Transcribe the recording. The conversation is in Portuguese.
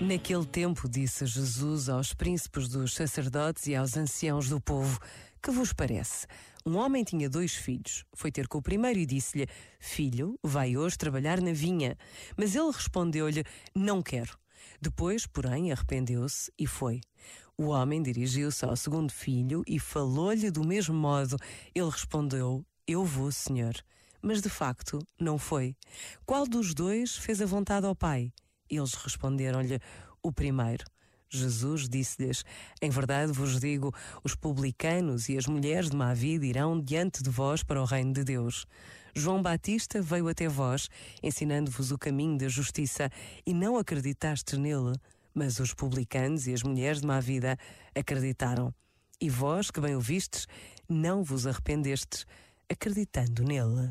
Naquele tempo disse Jesus aos príncipes dos sacerdotes e aos anciãos do povo: Que vos parece? Um homem tinha dois filhos. Foi ter com o primeiro e disse-lhe: Filho, vai hoje trabalhar na vinha. Mas ele respondeu-lhe: Não quero. Depois, porém, arrependeu-se e foi. O homem dirigiu-se ao segundo filho e falou-lhe do mesmo modo. Ele respondeu: Eu vou, senhor. Mas de facto não foi. Qual dos dois fez a vontade ao pai? Eles responderam-lhe: O primeiro. Jesus disse-lhes: Em verdade vos digo, os publicanos e as mulheres de má vida irão diante de vós para o reino de Deus. João Batista veio até vós, ensinando-vos o caminho da justiça, e não acreditastes nele, mas os publicanos e as mulheres de má vida acreditaram. E vós, que bem o vistes, não vos arrependestes, acreditando nele.